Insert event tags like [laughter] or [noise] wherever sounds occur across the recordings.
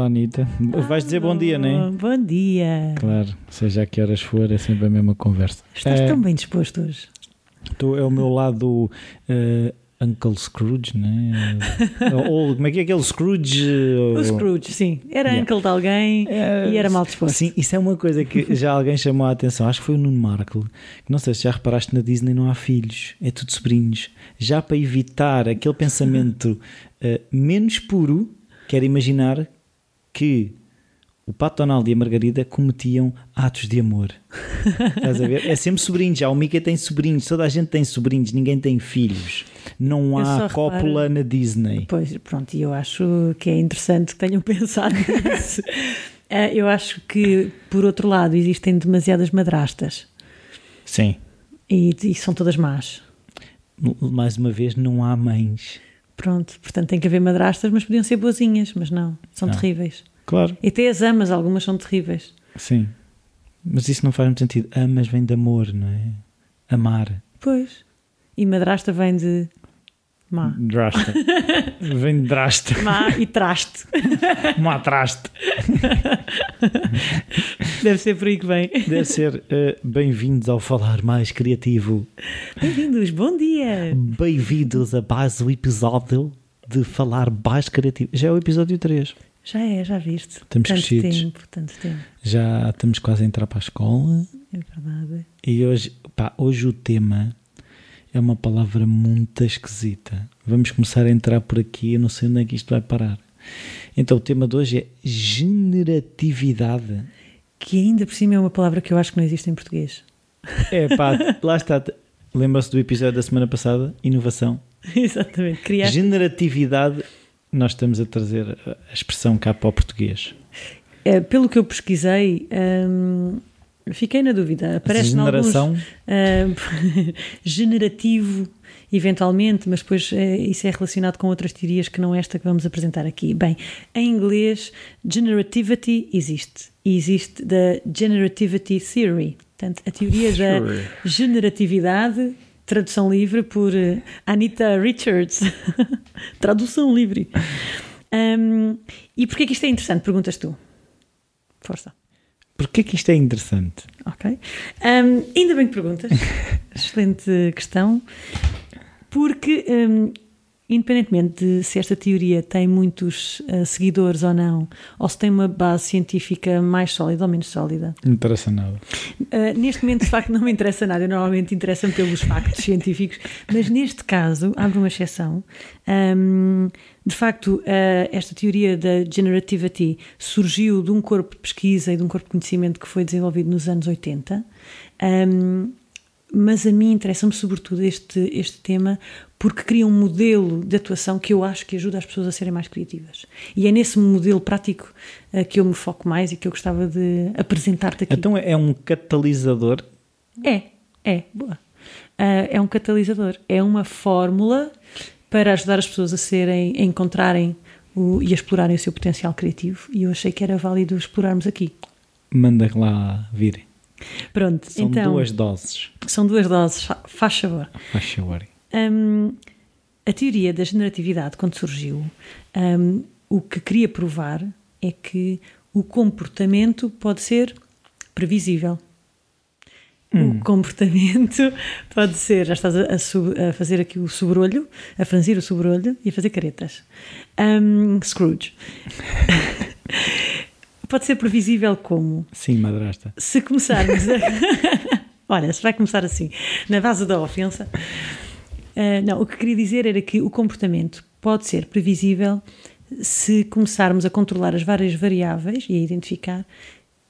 Olá, Anitta. Vais dizer bom dia, não é? Bom dia. Claro, seja a que horas for, é sempre a mesma conversa. Estás é, tão bem disposto hoje. Tô, é o meu lado uh, Uncle Scrooge, não é? Ou como é que é aquele Scrooge? [laughs] O Scrooge, sim. Era Yeah. uncle de alguém e era mal disposto. Sim, isso é uma coisa que já alguém chamou a atenção. Acho que foi o Nuno Markle. Não sei se já reparaste na Disney não há filhos, é tudo sobrinhos. Já para evitar aquele pensamento uh, menos puro, quero imaginar que o Pato Donald e a Margarida cometiam atos de amor. [laughs] Estás a ver? É sempre sobrinhos. Já o Mickey tem sobrinhos, toda a gente tem sobrinhos, ninguém tem filhos. Não há cópula reparo- na Disney. Pois, pronto, e eu acho que é interessante que tenham [laughs] pensado nisso. Eh, eu acho que, por outro lado, existem demasiadas madrastas Sim. e, e são todas más. Mais uma vez, não há mães. Pronto, portanto tem que haver madrastas, mas podiam ser boazinhas, mas não, são Ah. terríveis. Claro. E até as amas, algumas são terríveis. Sim. Mas isso não faz muito sentido. Amas vem de amor, não é? Amar. Pois. E madrasta vem de má. Drasta. [laughs] vem de drasta. Má e traste. [laughs] Matraste. Deve ser por aí que vem. Deve ser eh, bem-vindos ao Falar Mais Criativo. Bem-vindos, bom dia! Bem-vindos a mais um episódio de Falar Mais Criativo. Já é o episódio 3. Já é, já viste. Estamos tanto crescidos. tempo, tanto tempo. Já estamos quase a entrar para a escola. É verdade. E hoje, pá, hoje o tema é uma palavra muito esquisita. Vamos começar a entrar por aqui, eu não sei onde é que isto vai parar. Então o tema de hoje é generatividade. Que ainda por cima é uma palavra que eu acho que não existe em português. É pá, [laughs] lá está. Lembra-se do episódio da semana passada? Inovação. Exatamente. Criar. Generatividade, nós estamos a trazer a expressão cá para o português. Eh, pelo que eu pesquisei, hum, fiquei na dúvida. Aparece em alguns hum, [laughs] generativo, eventualmente, mas depois eh, isso é relacionado com outras teorias que não esta que vamos apresentar aqui. Bem, em inglês, generativity existe. E existe da Generativity Theory. Portanto, a teoria da generatividade, tradução livre por eh, Anita Richards. [laughs] tradução livre. Hum, e porquê que isto é interessante? Perguntas tu. Força. Porquê que isto é interessante? Ok. Hum, ainda bem que perguntas. [laughs] Excelente questão. Porque, hum, independentemente de se esta teoria tem muitos ah, seguidores ou não, ou se tem uma base científica mais sólida ou menos sólida, Não interessa nada. Uh, neste momento, de facto, não me interessa nada. Eu normalmente interessa-me pelos factos científicos, mas neste caso, abre uma exceção. Um, de facto, uh, esta teoria da generativity surgiu de um corpo de pesquisa e de um corpo de conhecimento que foi desenvolvido nos anos 80. Um, mas a mim interessa-me sobretudo este, este tema porque cria um modelo de atuação que eu acho que ajuda as pessoas a serem mais criativas. E é nesse modelo prático uh, que eu me foco mais e que eu gostava de apresentar-te aqui. Então é um catalisador. É, é, boa. Ah, é um catalisador, é uma fórmula para ajudar as pessoas a serem, a encontrarem o- e a explorarem o seu potencial criativo. E eu achei que era válido explorarmos aqui. Manda lá vir. Pronto, São então duas doses. são duas doses, fa- faz favor. Faz favor. Hum, a teoria da generatividade, quando surgiu, hum, o que queria provar é que o comportamento pode ser previsível. O comportamento [laughs] pode ser, já estás a, a a fazer aqui o sobrolho, a franzir o sobrolho e a fazer caretas. Hum, Scrooge. [laughs] pode ser previsível como? Sim, madrasta. se começarmos a. [laughs] Olha, se vai começar assim, na base da ofensa. ah, não, o que queria dizer era que o comportamento pode ser previsível se começarmos a controlar as várias variáveis e a identificar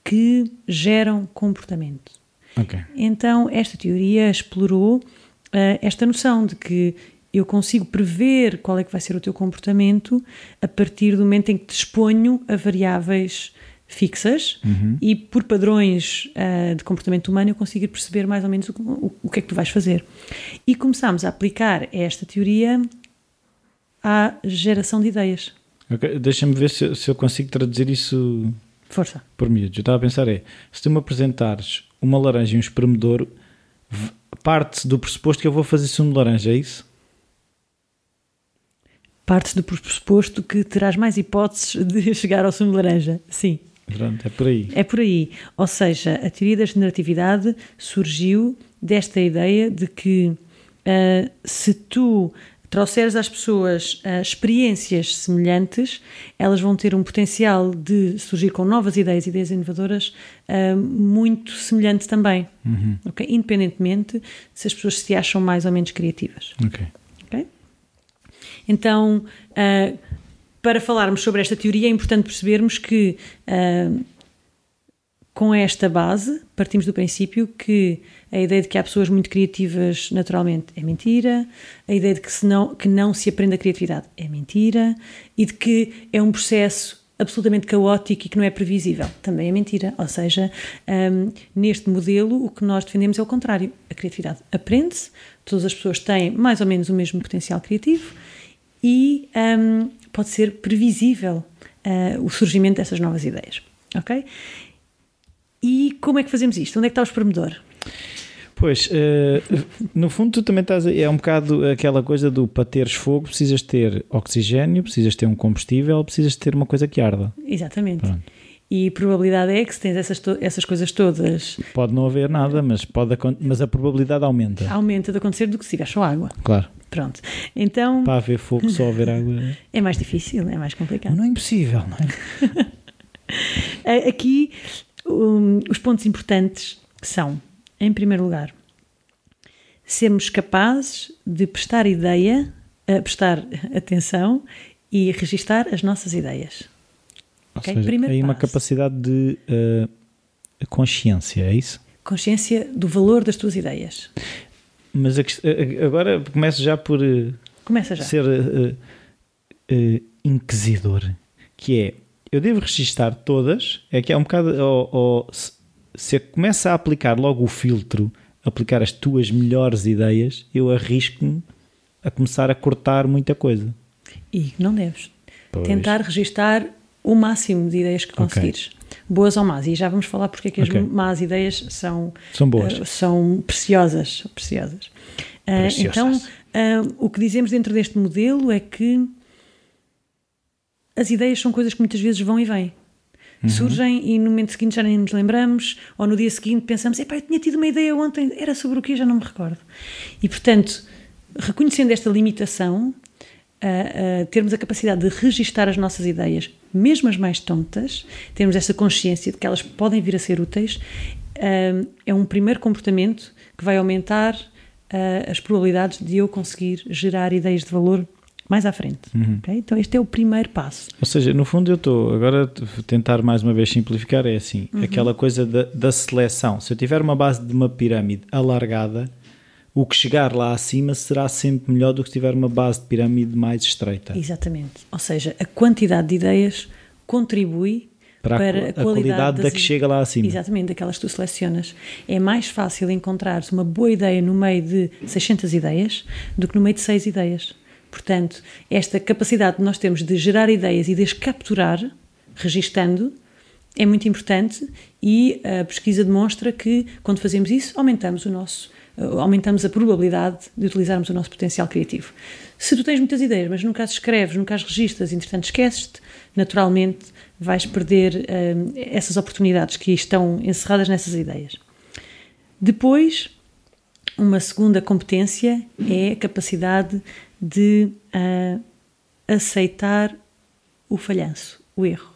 que geram comportamento. Ok. Então, esta teoria explorou ah, esta noção de que eu consigo prever qual é que vai ser o teu comportamento a partir do momento em que te exponho a variáveis fixas e por padrões ah, de comportamento humano eu consigo perceber mais ou menos o, o- o que é que tu vais fazer. E começámos a aplicar esta teoria à geração de ideias. Ok, Deixa-me ver se, eu- se eu consigo traduzir isso Força. por miúdos. Eu estava a pensar é, se tu me apresentares uma laranja e um espremedouro, v- parte do pressuposto que eu vou fazer sumo de laranja, é isso? parte do pressuposto que terás mais hipóteses de [laughs] chegar ao sumo de laranja. Sim. Pronto, é por aí. É por aí. Ou seja, a teoria da generatividade surgiu desta ideia de que uh, se tu trouxeres às pessoas uh, experiências semelhantes, elas vão ter um potencial de surgir com novas ideias, ideias inovadoras, uh, muito semelhante também. Uhum. Okay? Independentemente se as pessoas se acham mais ou menos criativas. Ok. Ok? Então, uh, para falarmos sobre esta teoria, é importante percebermos que, com esta base, partimos do princípio que a ideia de que há pessoas muito criativas naturalmente é mentira, a ideia de que, se não, que não se aprende a criatividade é mentira e de que é um processo absolutamente caótico e que não é previsível também é mentira. Ou seja, um, neste modelo o que nós defendemos é o contrário. A criatividade aprende-se, todas as pessoas têm mais ou menos o mesmo potencial criativo e um, pode ser previsível uh, o surgimento dessas novas ideias. Ok? E como é que fazemos isto? Onde é que está o espremedor? Pois, uh, no fundo tu também estás, é um bocado aquela coisa do para teres fogo precisas ter oxigênio, precisas ter um combustível, precisas ter uma coisa que arda. Exatamente. Pronto. E a probabilidade é que se tens essas, essas coisas todas... Pode não haver nada, mas, pode, mas a probabilidade aumenta. Aumenta de acontecer do que se tiver só água. Claro. Pronto. Então... Para haver fogo, só haver água... É [laughs] mais difícil, é mais complicado. Não é impossível, não é? [laughs] Aqui, um, os pontos importantes são em primeiro lugar, sermos capazes de prestar ideia, uh, prestar atenção e registar as nossas ideias. Okay? seja, primeiro aí passo. uma capacidade de uh, consciência, é isso? Consciência do valor das tuas ideias. Mas agora começo já por uh, Começa já. ser inquisidor, que é eu devo registar todas, é que é um bocado ou, ou, se começa a aplicar logo o filtro, aplicar as tuas melhores ideias, eu arrisco-me a começar a cortar muita coisa. E não deves. Pois. Tentar registar o máximo de ideias que conseguires. Okay. Boas ou más. E já vamos falar porque é que as okay. más ideias são, são boas. Uh, são preciosas. preciosas. Uh, então, uh, o que dizemos dentro deste modelo é que as ideias são coisas que muitas vezes vão e vêm uhum. surgem e no momento seguinte já nem nos lembramos, ou no dia seguinte pensamos: epá, eu tinha tido uma ideia ontem, era sobre o que já não me recordo. E portanto, reconhecendo esta limitação, uh, uh, termos a capacidade de registar as nossas ideias, mesmo as mais tontas, termos essa consciência de que elas podem vir a ser úteis, uh, é um primeiro comportamento que vai aumentar as probabilidades de eu conseguir gerar ideias de valor mais à frente. Uhum. Okay? Então, este é o primeiro passo. Ou seja, no fundo, eu estou agora a tentar mais uma vez simplificar: é assim, uhum. aquela coisa da, da seleção. Se eu tiver uma base de uma pirâmide alargada, o que chegar lá acima será sempre melhor do que tiver uma base de pirâmide mais estreita. Exatamente. Ou seja, a quantidade de ideias contribui para, para a, a, qualidade, qualidade da que chega lá acima. Exatamente, daquelas que tu selecionas. É mais fácil encontrar uma boa ideia no meio de 600 ideias do que no meio de 6 ideias. Portanto, esta capacidade que nós temos de gerar ideias e de as capturar, registando, é muito importante e a pesquisa demonstra que quando fazemos isso, aumentamos o nosso aumentamos a probabilidade de utilizarmos o nosso potencial criativo. Se tu tens muitas ideias, mas nunca as escreves, nunca as registras, entretanto esqueces-te, naturalmente vais perder uh, essas oportunidades que estão encerradas nessas ideias. Depois, uma segunda competência é a capacidade de uh, aceitar o falhanço, o erro.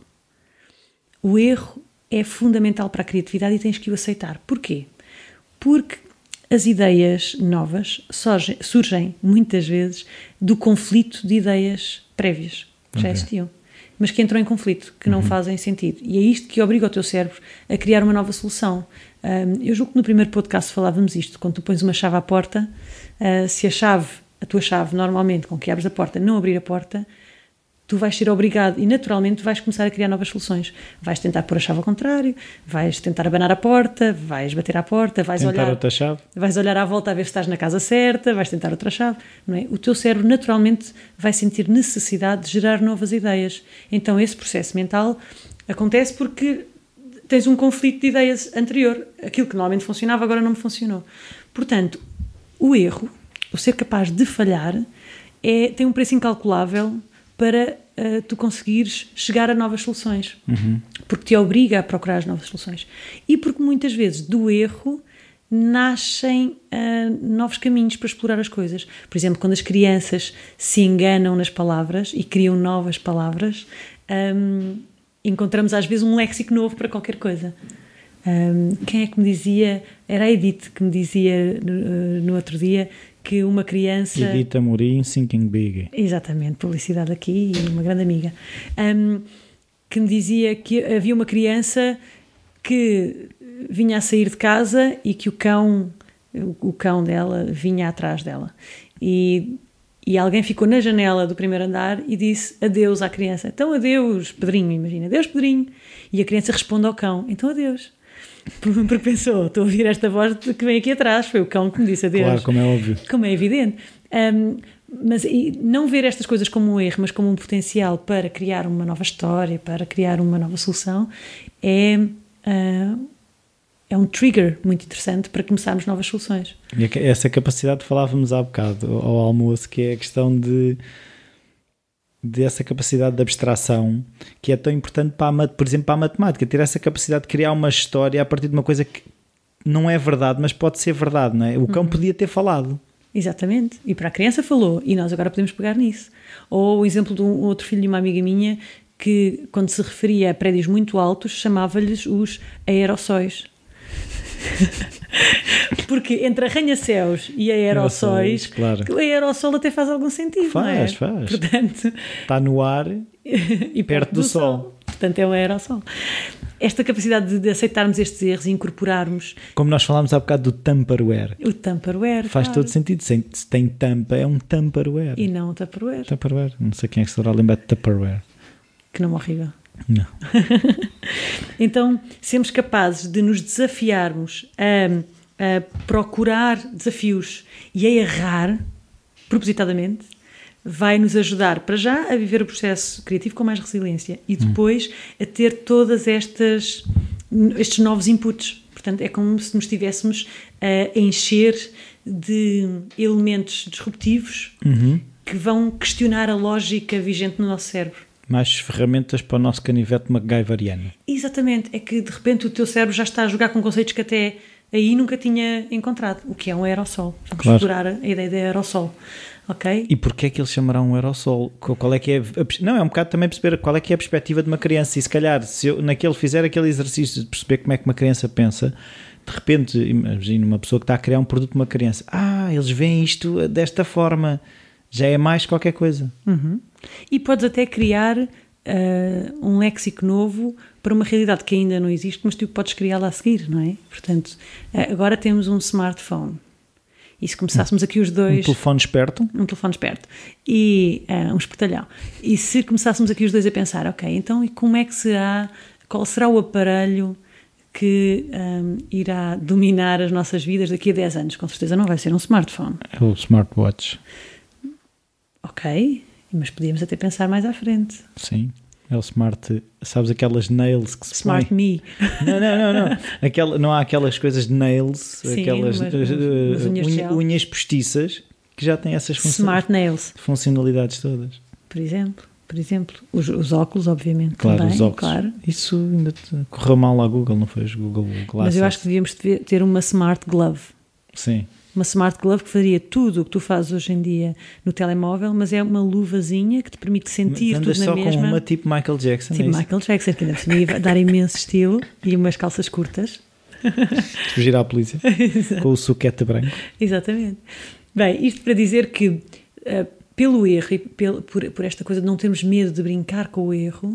O erro é fundamental para a criatividade e tens que o aceitar. Porquê? Porque as ideias novas surgem, muitas vezes do conflito de ideias prévias que já existiam, mas que entram em conflito, que não uhum. fazem sentido. E é isto que obriga o teu cérebro a criar uma nova solução. Um, eu julgo que no primeiro podcast falávamos isto: quando tu pões uma chave à porta, uh, se a chave a tua chave, normalmente, com que abres a porta, não abrir a porta, tu vais ser obrigado e naturalmente vais começar a criar novas soluções. Vais tentar pôr a chave ao contrário, vais tentar abanar a porta, vais bater à porta, vais tentar olhar outra chave. vais olhar à volta a ver se estás na casa certa, vais tentar outra chave, não é? O teu cérebro naturalmente vai sentir necessidade de gerar novas ideias. Então esse processo mental acontece porque tens um conflito de ideias anterior, aquilo que normalmente funcionava agora não me funcionou. Portanto, o erro o ser capaz de falhar é, tem um preço incalculável para uh, tu conseguires chegar a novas soluções. Uhum. Porque te obriga a procurar as novas soluções. E porque muitas vezes do erro nascem uh, novos caminhos para explorar as coisas. Por exemplo, quando as crianças se enganam nas palavras e criam novas palavras, um, encontramos às vezes um léxico novo para qualquer coisa. Um, quem é que me dizia? Era a Edith que me dizia no, no outro dia que uma criança. Edith Amorim, Thinking Big. Exatamente, publicidade aqui e uma grande amiga. Um, que me dizia que havia uma criança que vinha a sair de casa e que o cão, o cão dela, vinha atrás dela. E, e alguém ficou na janela do primeiro andar e disse adeus à criança. Então adeus, Pedrinho, imagina, adeus, Pedrinho. E a criança responde ao cão, então adeus. Porque pensou, estou a ouvir esta voz que vem aqui atrás, foi o cão que me disse adeus. Claro, como é óbvio. Como é evidente. Um, mas não ver estas coisas como um erro, mas como um potencial para criar uma nova história, para criar uma nova solução, é, uh, é um trigger muito interessante para começarmos novas soluções. E essa capacidade falávamos há bocado ao almoço, que é a questão de dessa capacidade de abstração que é tão importante para a, por exemplo para a matemática. Ter essa capacidade de criar uma história a partir de uma coisa que não é verdade mas pode ser verdade não é? O cão uhum. podia ter falado. Exatamente. E para a criança falou. E nós agora podemos pegar nisso. Ou o exemplo de um outro filho de uma amiga minha que quando se referia a prédios muito altos chamava-lhes os aerossóis [laughs] Porque entre arranha-céus e aerossóis, claro. o aerossol até faz algum sentido, faz, não é? Faz, Portanto, Está no ar [laughs] e perto, do, do sol. sol. Portanto, é um aerossol. Esta capacidade de aceitarmos estes erros e incorporarmos. Como nós falámos há bocado do Tupperware. O Tupperware. Faz claro. todo sentido. Se tem tampa, é um Tupperware. E não um Tupperware. Tupperware. Não sei quem é que se lembrar de Tupperware. Que não horrível. Não. [laughs] então, sermos capazes de nos desafiarmos a, a, procurar desafios e a errar propositadamente vai nos ajudar para já a viver o processo criativo com mais resiliência e depois hum. a ter todas estas estes novos inputs. Portanto, é como se nos estivéssemos a encher de elementos disruptivos uhum. que vão questionar a lógica vigente no nosso cérebro mais ferramentas para o nosso canivete MacGyveriano. Exatamente, é que de repente o teu cérebro já está a jogar com conceitos que até aí nunca tinha encontrado, o que é um aerossol. Vamos claro. explorar a ideia de aerossol. Ok? E porquê é que ele chamará um aerossol? Qual é que é a, não, é um bocado também perceber qual é que é a perspectiva de uma criança e se calhar se eu naquele fizer aquele exercício de perceber como é que uma criança pensa, de repente, imagina uma pessoa que está a criar um produto de uma criança, ah, eles veem isto desta forma, já é mais qualquer coisa. Uhum. E podes até criar uh, um léxico novo para uma realidade que ainda não existe, mas tu podes criá-la a seguir, não é? Portanto, uh, agora temos um smartphone. E se começássemos aqui os dois. Um telefone esperto. Um telefone esperto. E uh, um espertalhão. E se começássemos aqui os dois a pensar, ok, então e como é que será, qual será o aparelho que um, irá dominar as nossas vidas daqui a 10 anos? Com certeza não vai ser um smartphone. É o smartwatch. Ok, mas podíamos até pensar mais à frente. Sim. É o smart, sabes aquelas nails que se Smart põe? me. Não, não, não, não. Aquela, não há aquelas coisas de nails, Sim, aquelas umas, uh, unhas, unha, unhas postiças que já têm essas funções, Smart nails. funcionalidades todas. Por exemplo, por exemplo, os, os óculos, obviamente, claro, também, os óculos. claro. Isso ainda correu mal à Google, não foi os Google Glasses. Mas eu acho que devíamos ter uma smart glove. Sim uma smart glove que faria tudo o que tu fazes hoje em dia no telemóvel, mas é uma luvazinha que te permite sentir tudo na só mesma. com uma tipo Michael Jackson. Tipo é Michael Jackson, que ainda ia dar imenso estilo e umas calças curtas. Fugir à polícia [laughs] com o suquete branco. Exatamente. Bem, isto para dizer que uh, pelo erro e pelo, por, por, esta coisa de não termos medo de brincar com o erro,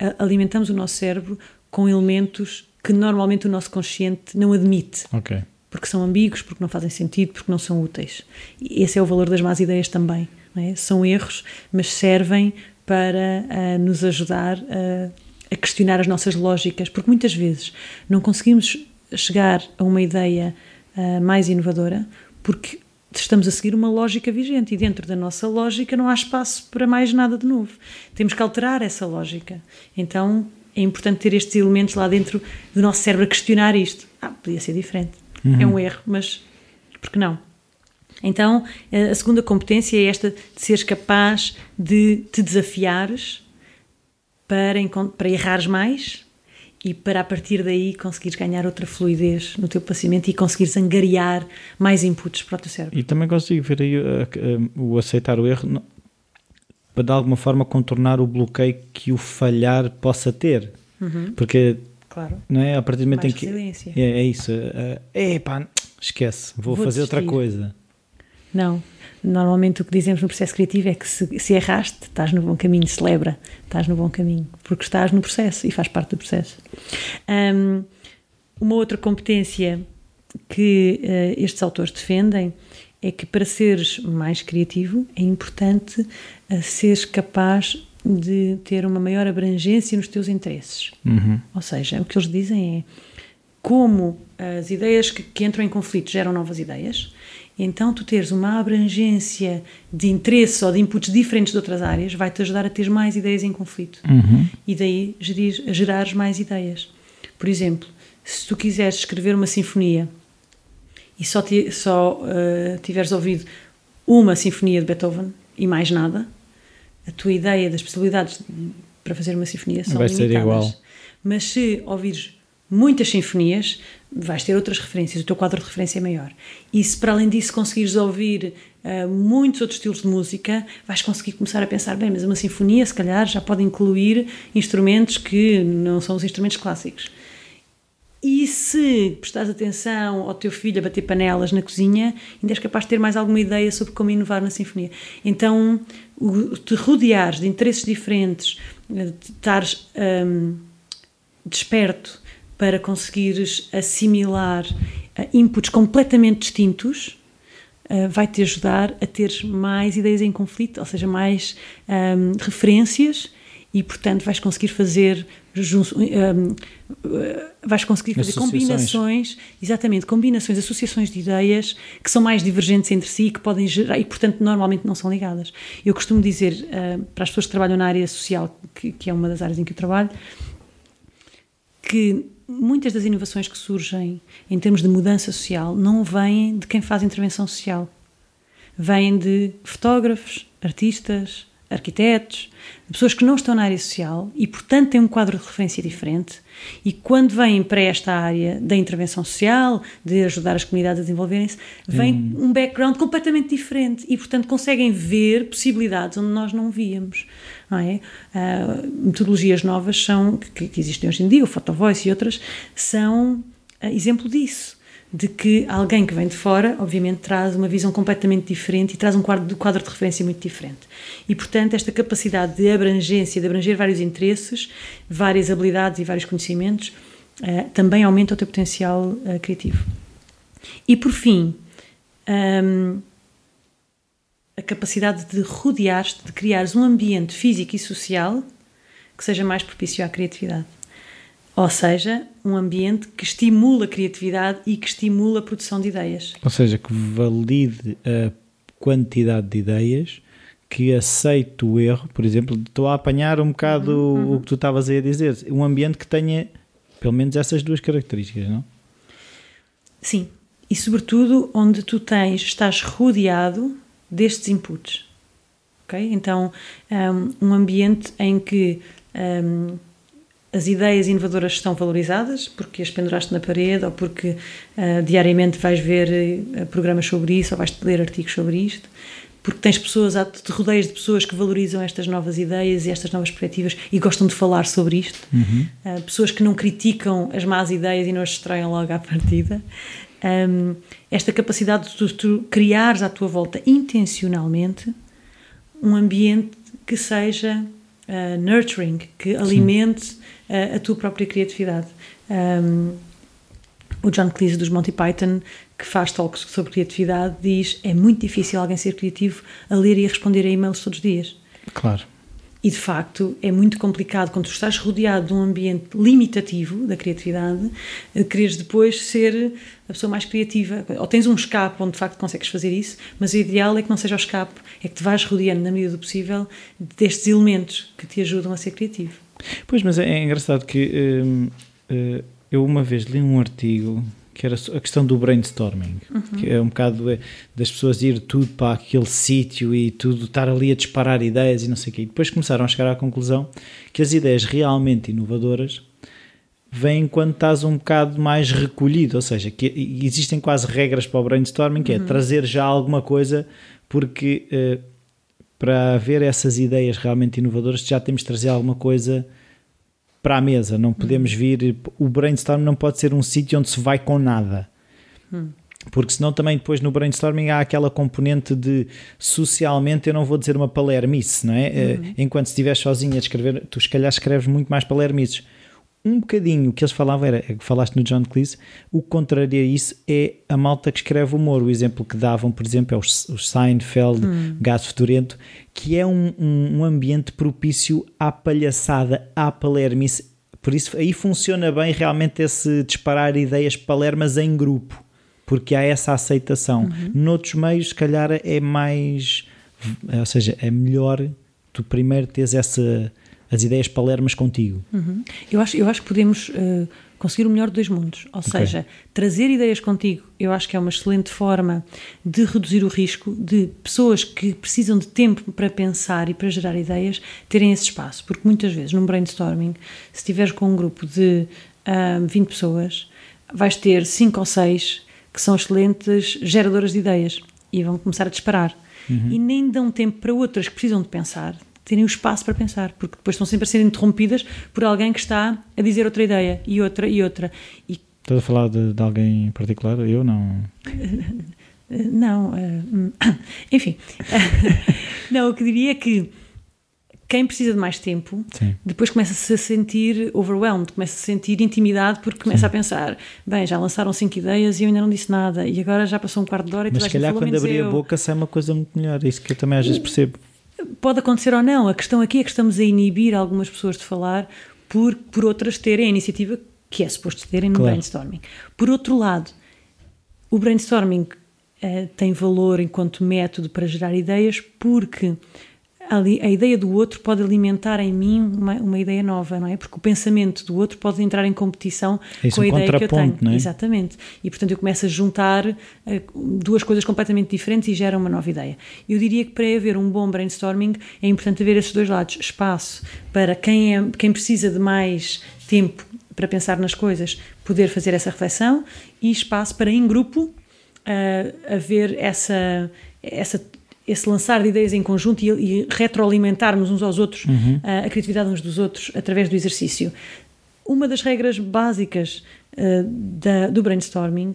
uh, alimentamos o nosso cérebro com elementos que normalmente o nosso consciente não admite. Ok porque são ambíguos, porque não fazem sentido, porque não são úteis. E esse é o valor das más ideias também. É? São erros, mas servem para uh, nos ajudar uh, a questionar as nossas lógicas, porque muitas vezes não conseguimos chegar a uma ideia uh, mais inovadora porque estamos a seguir uma lógica vigente e dentro da nossa lógica não há espaço para mais nada de novo. Temos que alterar essa lógica. Então é importante ter estes elementos lá dentro do nosso cérebro a questionar isto. Ah, podia ser diferente. Uhum. É um erro, mas por que não? Então, a segunda competência é esta de seres capaz de te desafiares para, para errares mais e para a partir daí conseguires ganhar outra fluidez no teu passamento e conseguires angariar mais inputs para o teu cérebro. E também consigo ver aí uh, uh, o aceitar o erro para de alguma forma contornar o bloqueio que o falhar possa ter. Uhum. Porque claro. não é? a partir do momento mais em que. resiliência. É, é isso. Uh, é pá, esquece, vou, Vou fazer outra desistir. coisa. Não. Normalmente o que dizemos no processo criativo é que se, se erraste, estás no bom caminho, celebra, estás no bom caminho, porque estás no processo e faz parte do processo. Um, uma outra competência que uh, estes autores defendem é que para seres mais criativo é importante uh, seres capaz de ter uma maior abrangência nos teus interesses. Uhum. Ou seja, o que eles dizem é como as ideias que, que entram em conflito geram novas ideias, então tu teres uma abrangência de interesse ou de inputs diferentes de outras áreas vai-te ajudar a ter mais ideias em conflito Uhum. e daí gerir, gerares mais ideias. Por exemplo, se tu quiseres escrever uma sinfonia e só, ti- só uh, tiveres ouvido uma sinfonia de Beethoven e mais nada, a tua ideia das possibilidades para fazer uma sinfonia são Vai ser limitadas. igual. Mas se ouvires muitas sinfonias, vais ter outras referências, o teu quadro de referência é maior. E se para além disso conseguires ouvir uh, muitos outros estilos de música, vais conseguir começar a pensar, bem, mas uma sinfonia se calhar já pode incluir instrumentos que não são os instrumentos clássicos. E se prestares atenção ao teu filho a bater panelas na cozinha, ainda és capaz de ter mais alguma ideia sobre como inovar na sinfonia. Então, o- te rodeares de interesses diferentes, eh, de estares hum, desperto para conseguires assimilar eh, inputs completamente distintos, eh, vai-te ajudar a ter mais ideias em conflito, ou seja, mais hum, referências e, portanto, vais conseguir fazer eh, vais conseguir fazer combinações, exatamente, combinações, associações de ideias que são mais divergentes entre si e que podem gerar, e portanto normalmente não são ligadas. Eu costumo dizer eh, para as pessoas que trabalham na área social, que, que é uma das áreas em que eu trabalho, que muitas das inovações que surgem em termos de mudança social não vêm de quem faz intervenção social. Vêm de fotógrafos, artistas, arquitetos, de pessoas que não estão na área social e, portanto, têm um quadro de referência diferente. E quando vêm para esta área da intervenção social, de ajudar as comunidades a desenvolverem-se, vem um background completamente diferente e, portanto, conseguem ver possibilidades onde nós não víamos. Não é? Ah, metodologias novas são, que, que existem hoje em dia, o Photovoice e outras, são ah, exemplo disso de que alguém que vem de fora, obviamente, traz uma visão completamente diferente e traz um quadro, quadro de referência muito diferente. E, portanto, esta capacidade de abrangência, de abranger vários interesses, várias habilidades e vários conhecimentos, eh, também aumenta o teu potencial eh, criativo. E, por fim, hum, a capacidade de rodear-te, de criares um ambiente físico e social que seja mais propício à criatividade. Ou seja, um ambiente que estimula a criatividade e que estimula a produção de ideias. Ou seja, que valide a quantidade de ideias, que aceite o erro. Por exemplo, estou a apanhar um bocado Uhum, o que tu estavas aí a dizer. Um ambiente que tenha pelo menos essas duas características, não? Sim, e sobretudo onde tu tens, estás rodeado destes inputs. Ok? Então, um, um ambiente em que um, as ideias inovadoras estão valorizadas, porque as penduraste na parede ou porque uh, diariamente vais ver uh, programas sobre isso ou vais ler artigos sobre isto, porque tens pessoas, te rodeias de pessoas que valorizam estas novas ideias e estas novas perspectivas e gostam de falar sobre isto, Uhum. uh, pessoas que não criticam as más ideias e não as destroem logo à partida. Um, esta capacidade de tu, tu criares à tua volta intencionalmente um ambiente que seja uh, nurturing, que alimente uh, a tua própria criatividade. Um, o John Cleese dos Monty Python, que faz talks sobre criatividade, diz é muito difícil alguém ser criativo a ler e a responder a e-mails todos os dias. Claro. E de facto é muito complicado quando tu estás rodeado de um ambiente limitativo da criatividade, eh, quereres depois ser a pessoa mais criativa. Ou tens um escape onde de facto consegues fazer isso, mas o ideal é que não seja o escape, é que te vais rodeando na medida do possível destes elementos que te ajudam a ser criativo. Pois, mas é, é engraçado que hum, uh, eu uma vez li um artigo que era a questão do brainstorming, uhum. que é um bocado é, das pessoas ir tudo para aquele sítio e tudo estar ali a disparar ideias e não sei o quê. E depois começaram a chegar à conclusão que as ideias realmente inovadoras vêm quando estás um bocado mais recolhido, ou seja, que existem quase regras para o brainstorming, que é uhum. trazer já alguma coisa, porque uh, para ver essas ideias realmente inovadoras já temos de trazer alguma coisa para a mesa, não podemos vir. O brainstorm não pode ser um sítio onde se vai com nada. Hum. Porque senão também depois no brainstorming há aquela componente de socialmente eu não vou dizer uma palermice, não é? Uhum. Enquanto estiveres sozinho a escrever, tu se calhar escreves muito mais palermices um bocadinho o que eles falavam era, que falaste no John Cleese, o que contraria isso é a malta que escreve humor. O exemplo que davam, por exemplo, é os, os Seinfeld, hum. Gato Futurento, que é um, um, um, ambiente propício à palhaçada, à palermice. Por isso aí funciona bem realmente esse disparar ideias palermas em grupo, porque há essa aceitação. Uhum. Noutros meios, se calhar, é mais. Ou seja, é melhor tu primeiro teres essa as ideias palermas contigo. Uhum. Eu, acho, eu acho que podemos uh, conseguir o melhor de dois mundos. Ou okay. seja, trazer ideias contigo, eu acho que é uma excelente forma de reduzir o risco de pessoas que precisam de tempo para pensar e para gerar ideias terem esse espaço. Porque muitas vezes, num brainstorming, se estiveres com um grupo de uh, 20 pessoas, vais ter 5 ou 6 que são excelentes geradoras de ideias e vão começar a disparar. Uhum. E nem dão tempo para outras que precisam de pensar terem o espaço para pensar, porque depois estão sempre a ser interrompidas por alguém que está a dizer outra ideia e outra e outra. E... Estás a falar de, de alguém em particular? Eu não. [laughs] não, uh, enfim. [laughs] não, o que diria é que quem precisa de mais tempo Sim. depois começa-se a sentir overwhelmed, começa a sentir intimidade porque começa Sim. a pensar: bem, já lançaram cinco ideias e eu ainda não disse nada, e agora já passou um quarto de hora e Mas se calhar quando abrir a boca sai uma coisa muito melhor, é isso que eu também às vezes percebo pode acontecer ou não. A questão aqui é que estamos a inibir algumas pessoas de falar por, por outras terem a iniciativa que é suposto terem no claro. brainstorming. Por outro lado, o brainstorming uh, tem valor enquanto método para gerar ideias porque a, a, ideia do outro pode alimentar em mim uma, uma, ideia nova, não é? Porque o pensamento do outro pode entrar em competição é com a um ideia que eu tenho. Não é? Exatamente. E portanto eu começo a juntar uh, duas coisas completamente diferentes e gera uma nova ideia. Eu diria que para haver um bom brainstorming é importante haver esses dois lados: espaço para quem, é, quem precisa de mais tempo para pensar nas coisas, poder fazer essa reflexão, e espaço para em grupo uh, haver essa essa esse lançar de ideias em conjunto e, e retroalimentarmos uns aos outros uhum. uh, a criatividade uns dos outros através do exercício. Uma das regras básicas uh, da, do brainstorming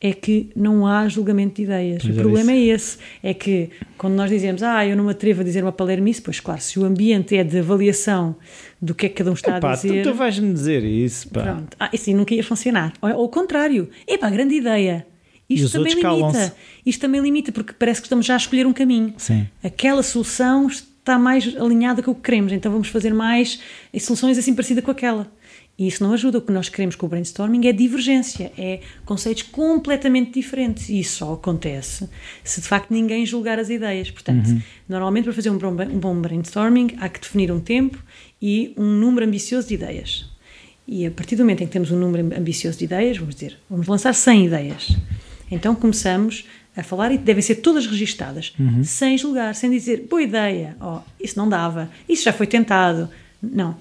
é que não há julgamento de ideias. Mas o é problema é esse, é que quando nós dizemos, ah, eu não me atrevo a dizer uma palermice, pois claro, se o ambiente é de avaliação do que é que cada um está Epá, a dizer... tu, tu vais-me dizer isso, pá. Pronto, ah, assim nunca ia funcionar. Ou, ou o contrário, epá, grande ideia, isto também limita. Isto também limita, porque parece que estamos já a escolher um caminho. Sim. Aquela solução está mais alinhada com o que queremos, então vamos fazer mais soluções assim parecidas com aquela. E isso não ajuda. O que nós queremos com o brainstorming é divergência, é conceitos completamente diferentes. E isso só acontece se de facto ninguém julgar as ideias. Portanto, uhum. normalmente para fazer um bom, um bom brainstorming há que definir um tempo e um número ambicioso de ideias. E a partir do momento em que temos um número ambicioso de ideias, vamos dizer, vamos lançar 100 ideias. Então começamos a falar e devem ser todas registadas, uhum. sem julgar, sem dizer boa ideia, oh, isso não dava, isso já foi tentado. Não.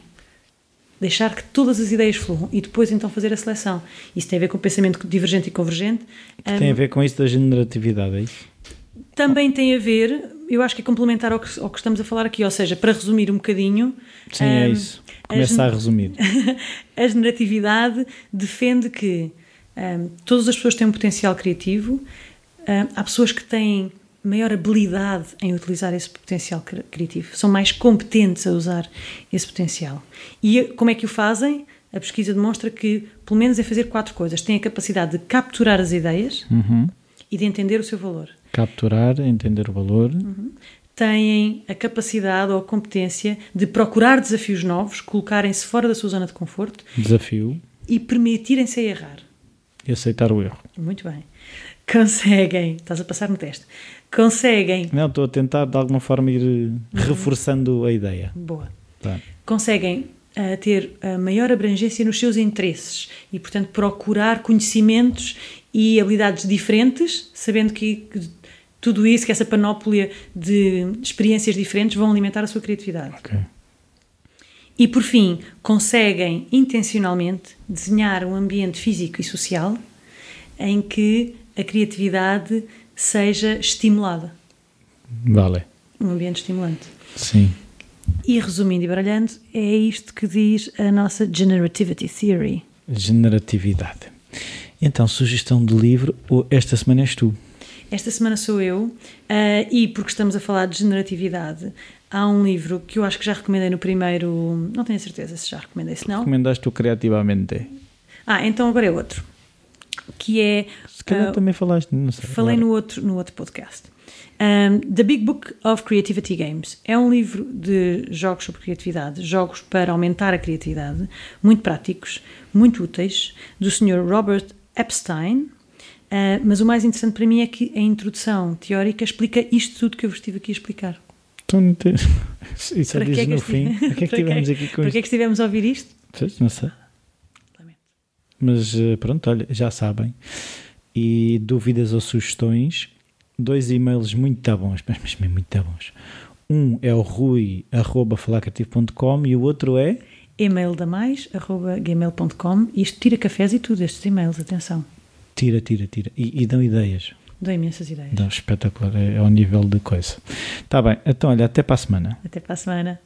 Deixar que todas as ideias fluam e depois então fazer a seleção. Isso tem a ver com o pensamento divergente e convergente. Que um, tem a ver com isso da generatividade, é isso? Também tem a ver, eu acho que é complementar ao que, ao que estamos a falar aqui, ou seja, para resumir um bocadinho. Sim, um, é isso. Começa a, a resumir. [laughs] a generatividade defende que um, todas as pessoas têm um potencial criativo. Um, há pessoas que têm maior habilidade em utilizar esse potencial criativo, são mais competentes a usar esse potencial. E como é que o fazem? A pesquisa demonstra que, pelo menos, é fazer quatro coisas: têm a capacidade de capturar as ideias uhum. e de entender o seu valor. Capturar, entender o valor. Uhum. Têm a capacidade ou a competência de procurar desafios novos, colocarem-se fora da sua zona de conforto. Desafio. E permitirem-se errar e aceitar o erro. Muito bem. Conseguem, estás a passar no teste, conseguem. Não, estou a tentar de alguma forma ir uhum. reforçando a ideia. Boa. Tá. Conseguem a ter a maior abrangência nos seus interesses e, portanto, procurar conhecimentos e habilidades diferentes, sabendo que, que tudo isso, que essa panóplia de experiências diferentes vão alimentar a sua criatividade. Ok. E por fim, conseguem intencionalmente desenhar um ambiente físico e social em que a criatividade seja estimulada. Vale. Um ambiente estimulante. Sim. E resumindo e baralhando, é isto que diz a nossa Generativity Theory. Generatividade. Então, sugestão de livro, esta semana és tu. Esta semana sou eu, ah, e porque estamos a falar de generatividade, há um livro que eu acho que já recomendei no primeiro. Não tenho certeza se já recomendei, se não. Recomendaste tu criativamente. Ah, então agora é outro. Que é. Se calhar ah, também falaste, não sei. Falei agora. no outro, no outro podcast. Um, The Big Book of Creativity Games é um livro de jogos sobre criatividade, jogos para aumentar a criatividade, muito práticos, muito úteis, do Sr. Robert Epstein. Uh, mas o mais interessante para mim é que a introdução teórica explica isto tudo que eu vos estive aqui a explicar. Tu não te... Isso só é que no fim. Para que é que [laughs] é- tivemos aqui com é isto? que estivemos a ouvir isto? Pois, Não sei. Lamento. Mas eh, pronto, olha, já sabem. E dúvidas ou sugestões, dois e-mails muito bons, mas mesmo muito bons. Um é o rui.falacreativo.com e o outro é E-mail da mais, arroba gmail.com. Isto tira cafés e tudo, estes e-mails, atenção. tira, tira, tira. E, e dão ideias. Dou imensas ideias. Dão espetacular, é ao nível de coisa. Está bem, então olha, até para a semana. Até para a semana.